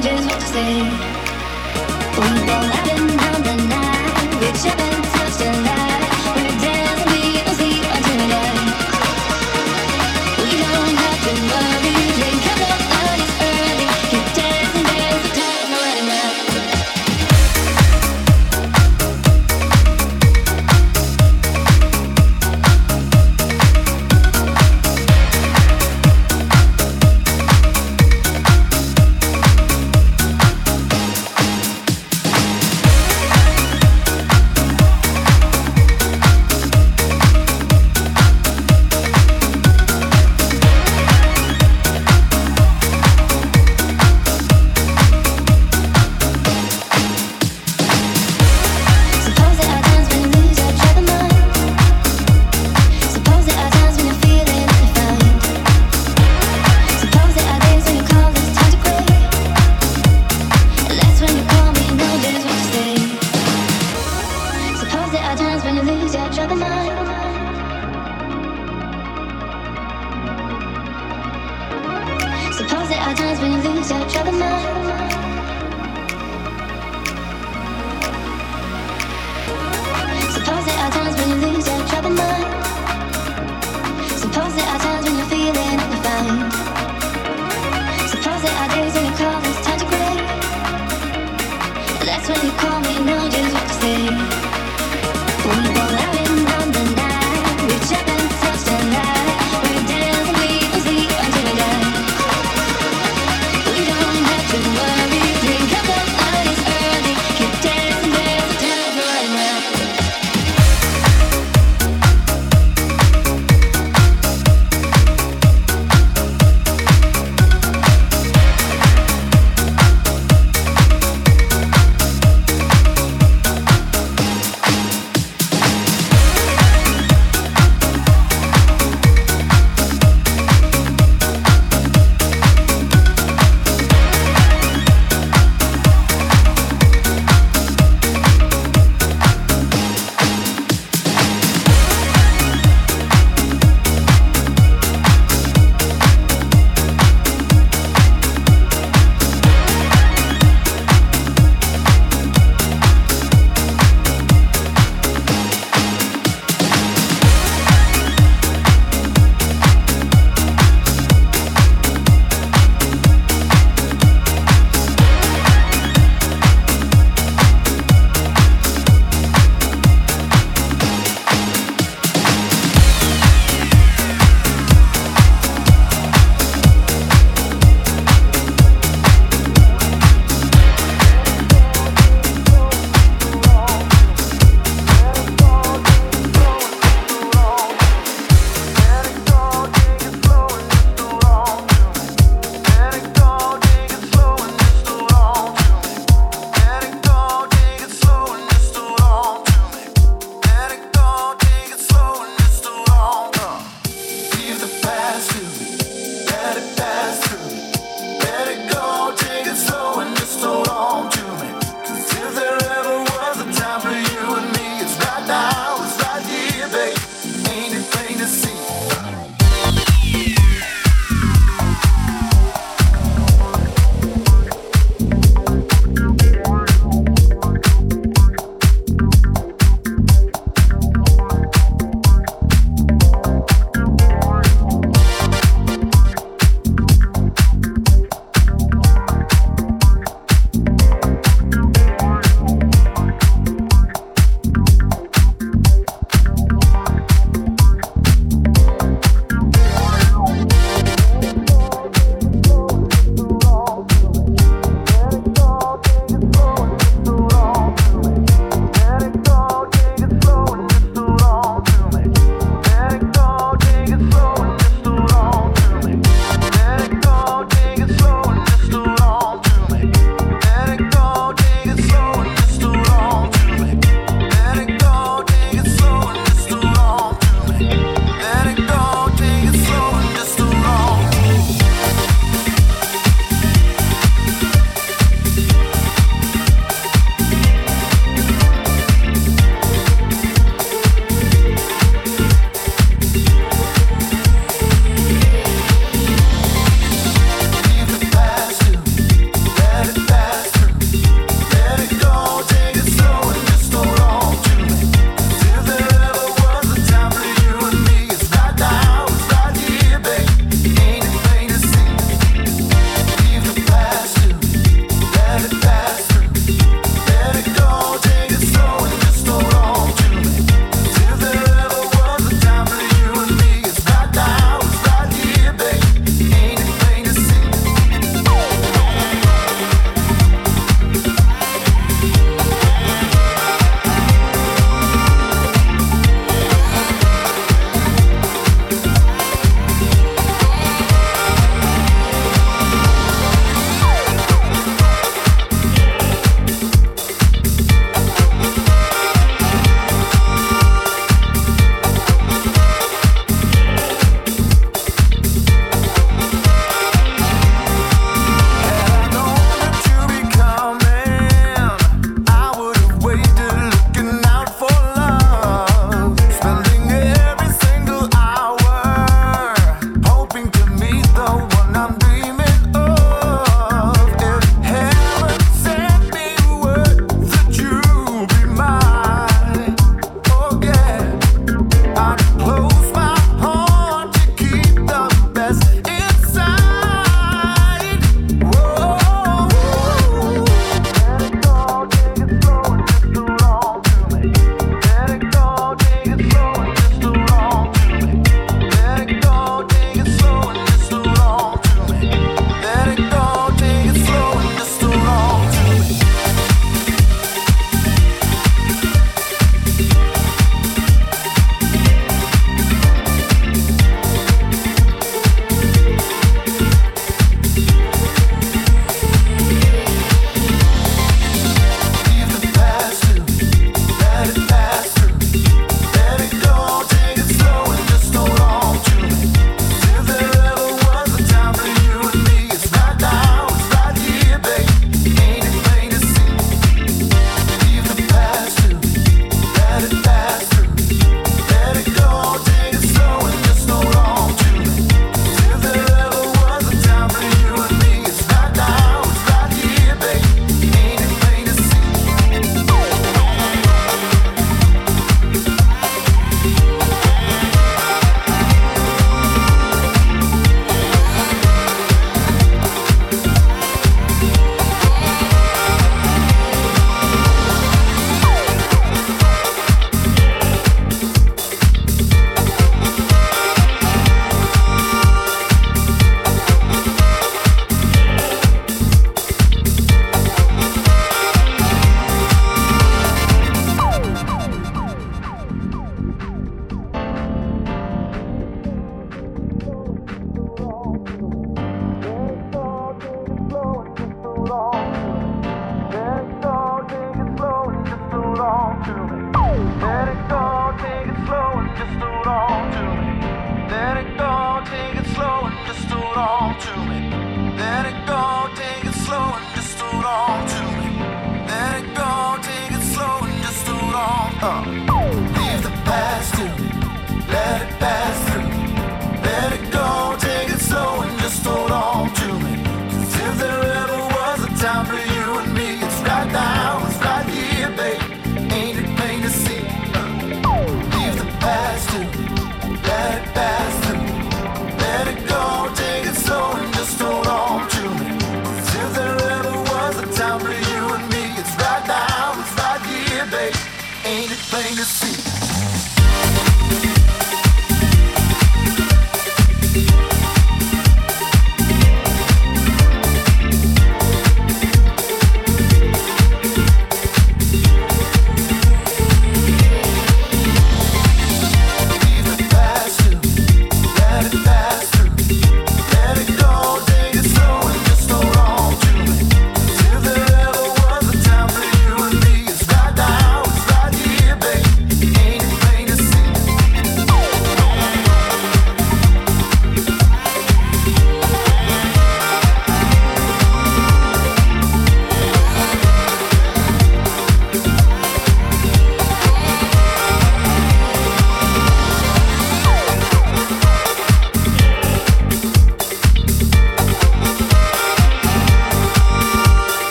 Just what to say? We go up and down the night, we're jumping touched the light.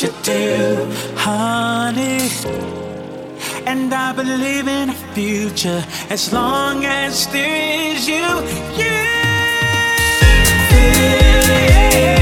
You do, honey. And I believe in a future as long as there is you. You. Yeah.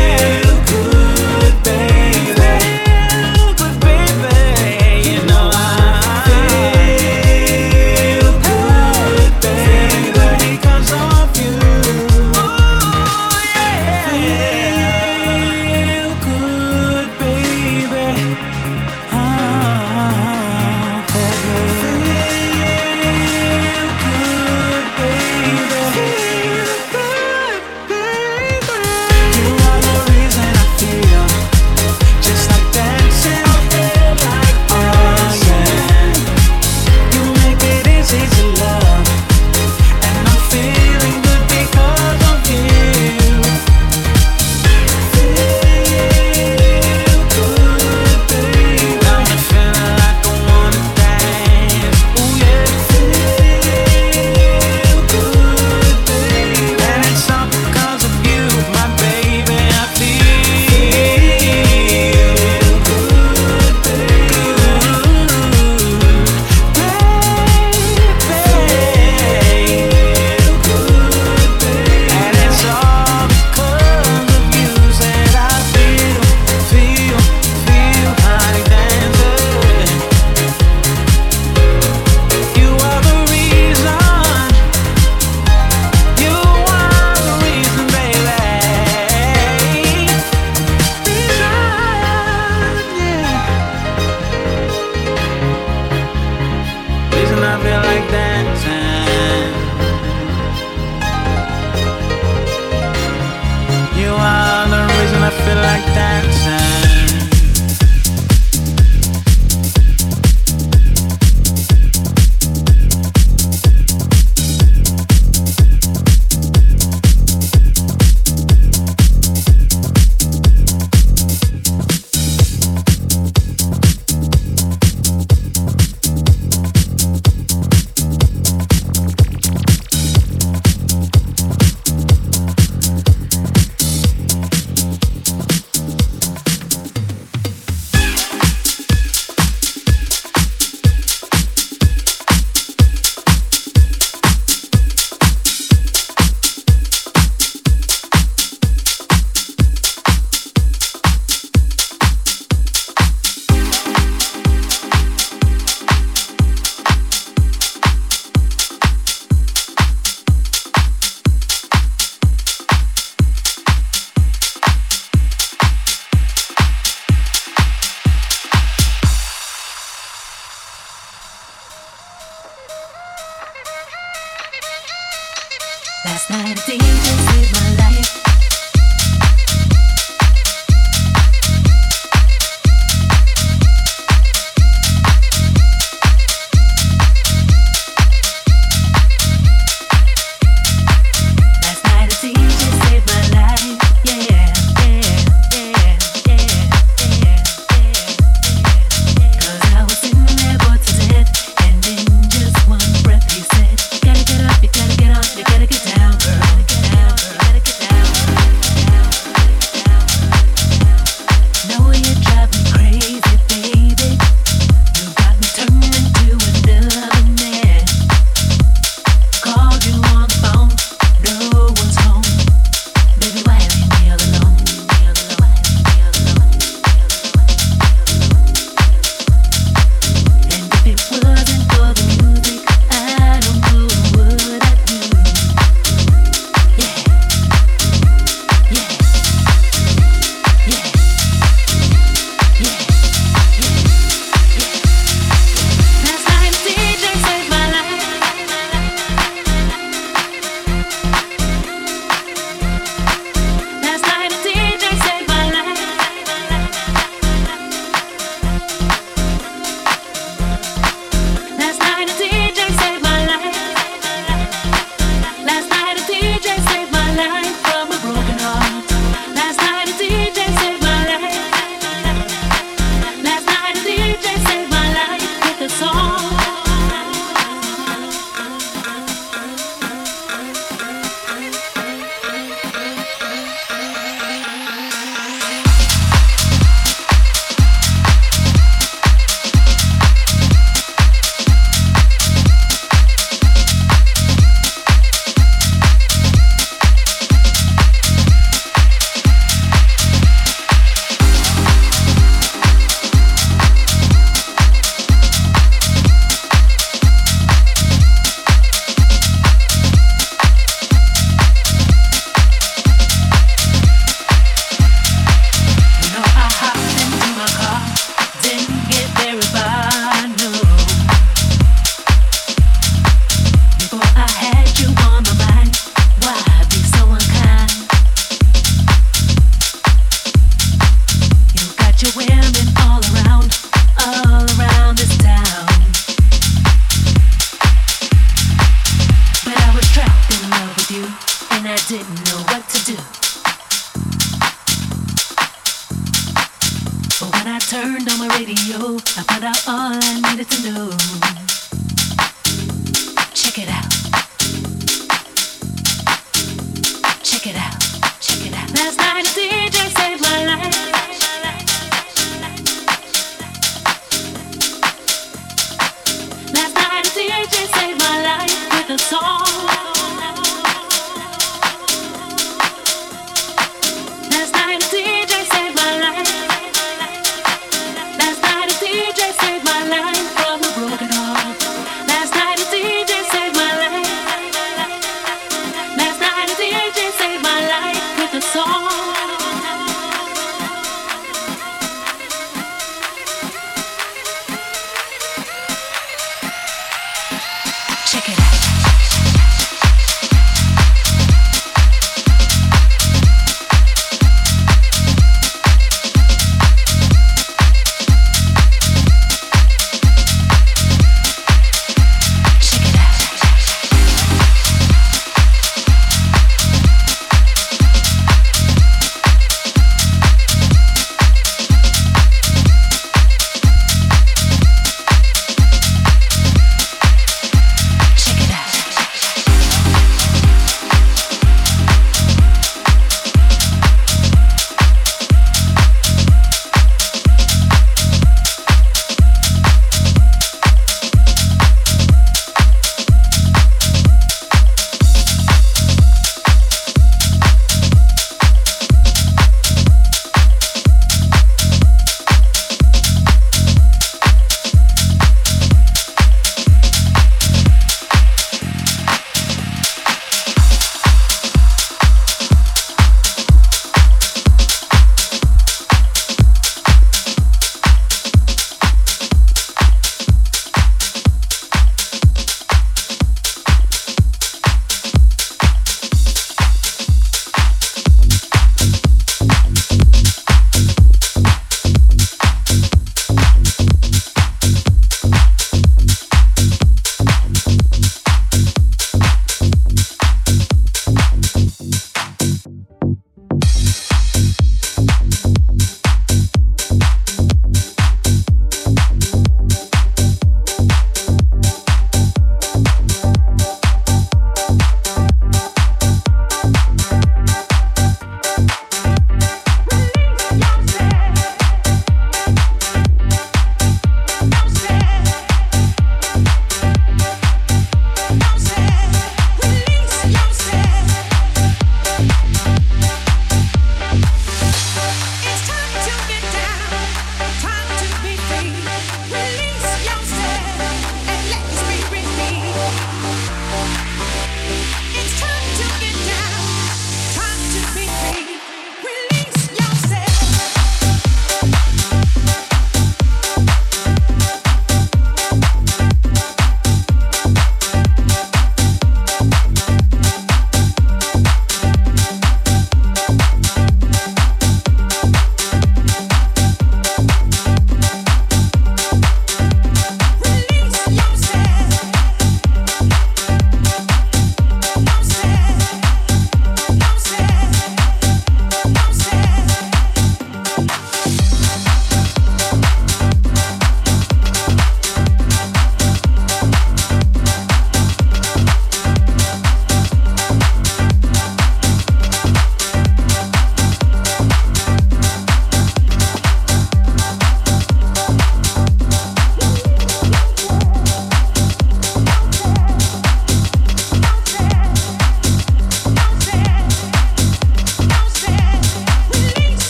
Check it out.